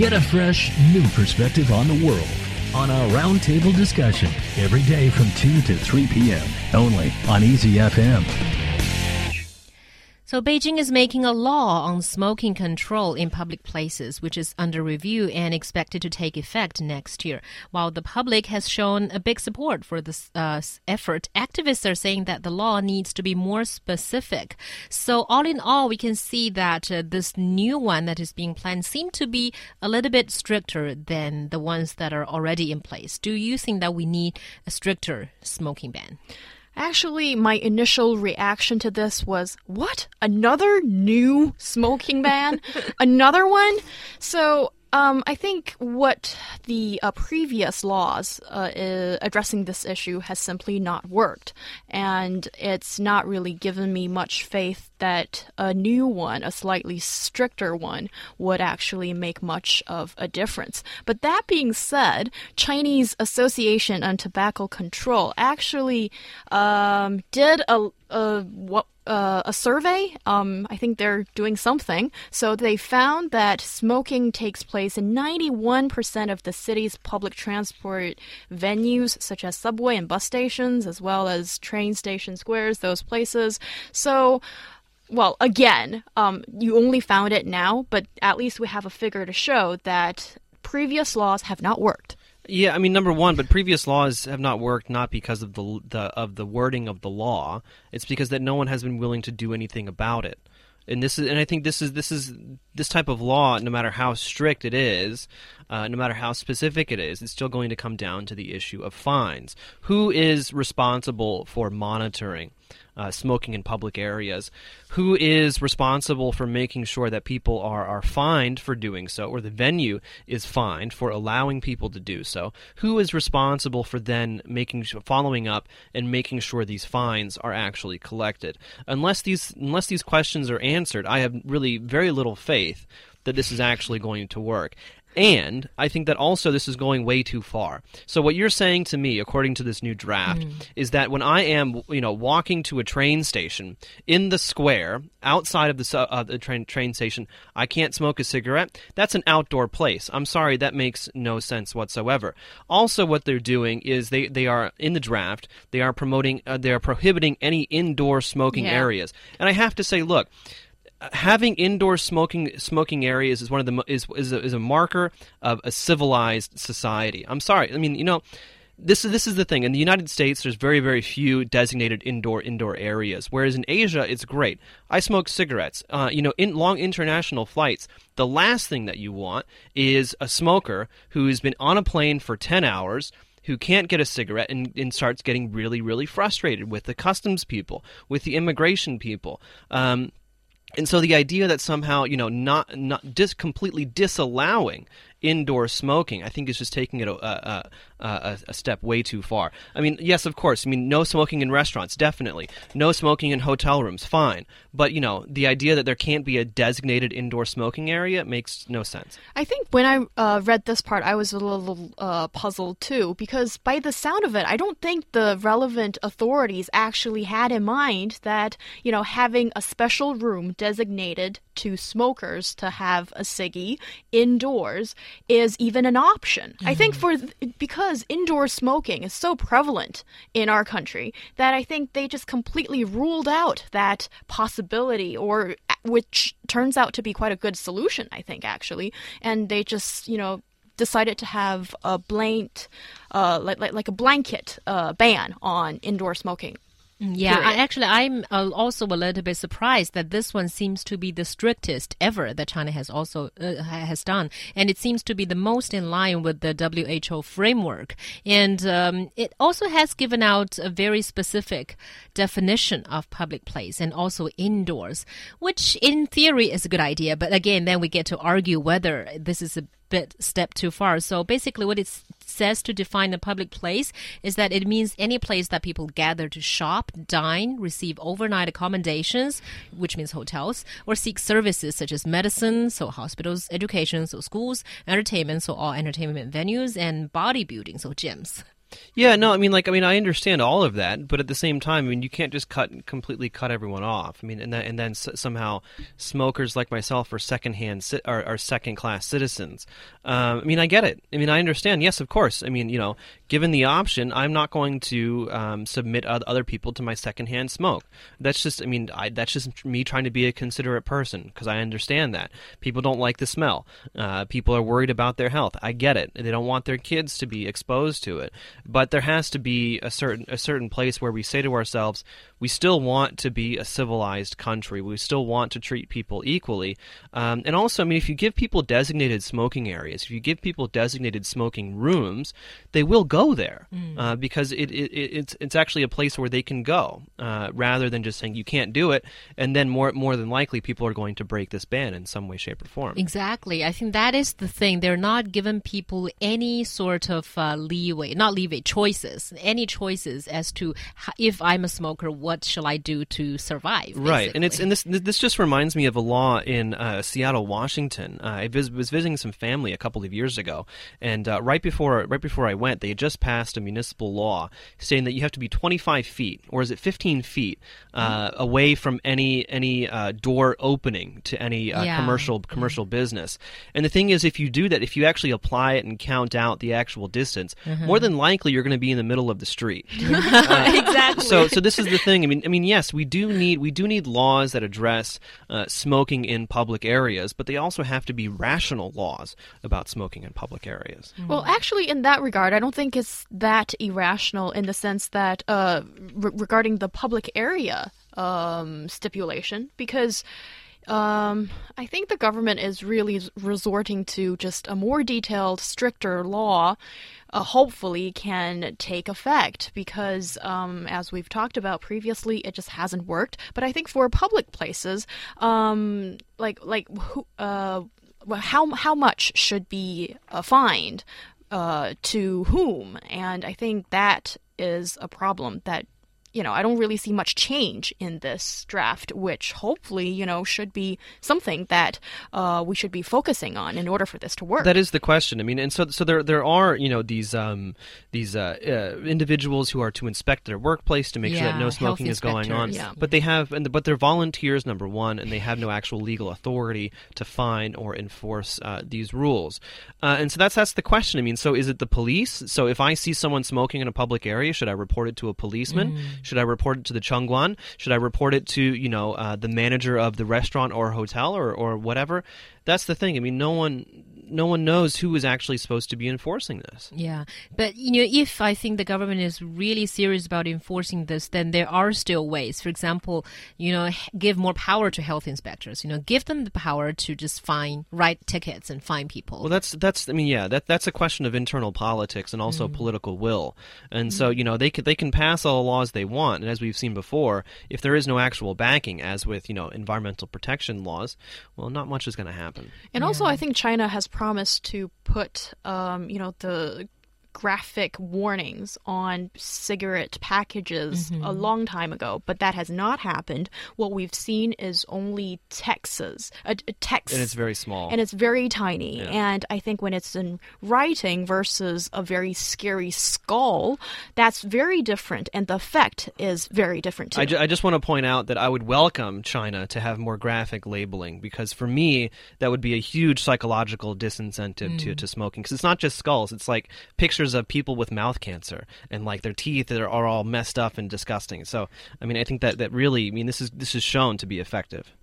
Get a fresh, new perspective on the world on our roundtable discussion every day from 2 to 3 p.m. only on Easy FM. So Beijing is making a law on smoking control in public places, which is under review and expected to take effect next year. While the public has shown a big support for this uh, effort, activists are saying that the law needs to be more specific. So all in all, we can see that uh, this new one that is being planned seem to be a little bit stricter than the ones that are already in place. Do you think that we need a stricter smoking ban? Actually, my initial reaction to this was, what? Another new smoking ban? Another one? So um, I think what the uh, previous laws uh, addressing this issue has simply not worked, and it's not really given me much faith that a new one, a slightly stricter one, would actually make much of a difference. But that being said, Chinese Association on Tobacco Control actually um, did a, a what uh, a survey. Um, I think they're doing something. So they found that smoking takes place in 91% of the city's public transport venues, such as subway and bus stations, as well as train station squares, those places. So, well, again, um, you only found it now, but at least we have a figure to show that previous laws have not worked. Yeah, I mean, number one, but previous laws have not worked not because of the, the of the wording of the law. It's because that no one has been willing to do anything about it. And this is, and I think this is this is this type of law. No matter how strict it is, uh, no matter how specific it is, it's still going to come down to the issue of fines. Who is responsible for monitoring? Uh, smoking in public areas. Who is responsible for making sure that people are, are fined for doing so, or the venue is fined for allowing people to do so? Who is responsible for then making following up and making sure these fines are actually collected? Unless these unless these questions are answered, I have really very little faith that this is actually going to work. And I think that also this is going way too far. So what you're saying to me, according to this new draft, mm. is that when I am, you know, walking to a train station in the square outside of the, uh, the train train station, I can't smoke a cigarette. That's an outdoor place. I'm sorry, that makes no sense whatsoever. Also, what they're doing is they they are in the draft. They are promoting. Uh, they are prohibiting any indoor smoking yeah. areas. And I have to say, look having indoor smoking smoking areas is one of the is is a, is a marker of a civilized society. I'm sorry. I mean, you know, this is this is the thing. In the United States, there's very very few designated indoor indoor areas. Whereas in Asia, it's great. I smoke cigarettes. Uh, you know, in long international flights, the last thing that you want is a smoker who's been on a plane for ten hours who can't get a cigarette and, and, starts getting really, really frustrated with the customs people, with the immigration people. Um, and so the idea that somehow you know not not just completely disallowing indoor smoking, I think is just taking it a, a, a, a, step way too far. I mean, yes, of course. I mean, no smoking in restaurants, definitely. No smoking in hotel rooms, fine. But you know, the idea that there can't be a designated indoor smoking area makes no sense. I think when I uh, read this part, I was a little uh, puzzled too, because by the sound of it, I don't think the relevant authorities actually had in mind that you know having a special room designated to smokers to have a ciggy indoors is even an option. Mm-hmm. I think mm-hmm. for because indoor smoking is so prevalent in our country that I think they just completely ruled out that possibility or which turns out to be quite a good solution, I think actually. And they just, you know, decided to have a blanket, uh, like, like, like a blanket uh, ban on indoor smoking. Yeah, I, actually, I'm uh, also a little bit surprised that this one seems to be the strictest ever that China has also uh, has done, and it seems to be the most in line with the WHO framework. And um, it also has given out a very specific definition of public place and also indoors, which in theory is a good idea. But again, then we get to argue whether this is a bit step too far. So basically, what it says to define a public place is that it means any place that people gather to shop, dine, receive overnight accommodations, which means hotels, or seek services such as medicine, so hospitals, education, so schools, entertainment, so all entertainment venues, and bodybuilding, so gyms. Yeah, no, I mean, like, I mean, I understand all of that, but at the same time, I mean, you can't just cut completely cut everyone off. I mean, and then and then s- somehow smokers like myself are secondhand ci- are, are second class citizens. Um, I mean, I get it. I mean, I understand. Yes, of course. I mean, you know, given the option, I'm not going to um, submit other people to my secondhand smoke. That's just, I mean, I, that's just me trying to be a considerate person because I understand that people don't like the smell. Uh, people are worried about their health. I get it. They don't want their kids to be exposed to it. But there has to be a certain a certain place where we say to ourselves, we still want to be a civilized country. We still want to treat people equally. Um, and also, I mean, if you give people designated smoking areas, if you give people designated smoking rooms, they will go there uh, because it, it, it, it's it's actually a place where they can go uh, rather than just saying you can't do it. And then more more than likely, people are going to break this ban in some way, shape, or form. Exactly. I think that is the thing. They're not giving people any sort of uh, leeway, not leeway, choices, any choices as to h- if I'm a smoker, what shall I do to survive? Right, and it's and this this just reminds me of a law in uh, Seattle, Washington. Uh, I vis- was visiting some family a couple of years ago, and uh, right before right before I went, they had just passed a municipal law saying that you have to be 25 feet, or is it 15 feet, uh, away from any any uh, door opening to any uh, Yeah. commercial commercial business. And the thing is, if you do that, if you actually apply it and count out the actual distance, more than likely you're going to be in the middle of the street. exactly. so so this is the thing. I mean, I mean, yes, we do need we do need laws that address uh, smoking in public areas, but they also have to be rational laws about smoking in public areas. Well, actually, in that regard, I don't think it's that irrational in the sense that uh, re- regarding the public area um, stipulation, because um, I think the government is really resorting to just a more detailed, stricter law. Uh, hopefully, can take effect because, um, as we've talked about previously, it just hasn't worked. But I think for public places, um, like like who, uh, how how much should be uh, fined uh, to whom? And I think that is a problem that you know I don't really see much change in this draft, which hopefully you know should be something that uh, we should be focusing on in order for this to work. That is the question. I mean, and so so there there are you know these um, these uh, uh, individuals who are to inspect their workplace to make sure that no smoking is going on. Yeah. But they have, and but they're volunteers number one, and they have no actual legal authority to fine or enforce uh, these rules. Uh, and so that's that's the question. I mean, so is it the police? So if I see someone smoking in a public area, should I report it to a policeman? Should I report it to the Chengguan? Should I report it to you know uh, the manager of the restaurant or hotel or or whatever? That's the thing. I mean, no one no one knows who is actually supposed to be enforcing this. Yeah, but you know, if I think the government is really serious about enforcing this, then there are still ways. For example, you know, give more power to health inspectors. You know, give them the power to just fine, write tickets and fine people. Well, that's that's I mean, yeah, that that's a question of internal politics and also mm. political will. And so, mm. you know, they can they can pass all the laws they want, and as we've seen before, if there is no actual backing, as with you know environmental protection laws, well, not much is going to happen. And also, I think China has promised to put, um, you know, the graphic warnings on cigarette packages a long time ago, but that has not happened. What we've seen is only texts, uh, text, And it's very small. and it's very tiny. Yeah. And I think when it's in writing versus a very scary skull, that's very different, and the effect is very different too. I, ju- I just want to point out that I would welcome China to have more graphic labeling because for me that would be a huge psychological disincentive to, to smoking because it's not just skulls it's like pictures of people with mouth cancer and like their teeth are, are all messed up and disgusting. So I mean I think that, that really I mean this is this is shown to be effective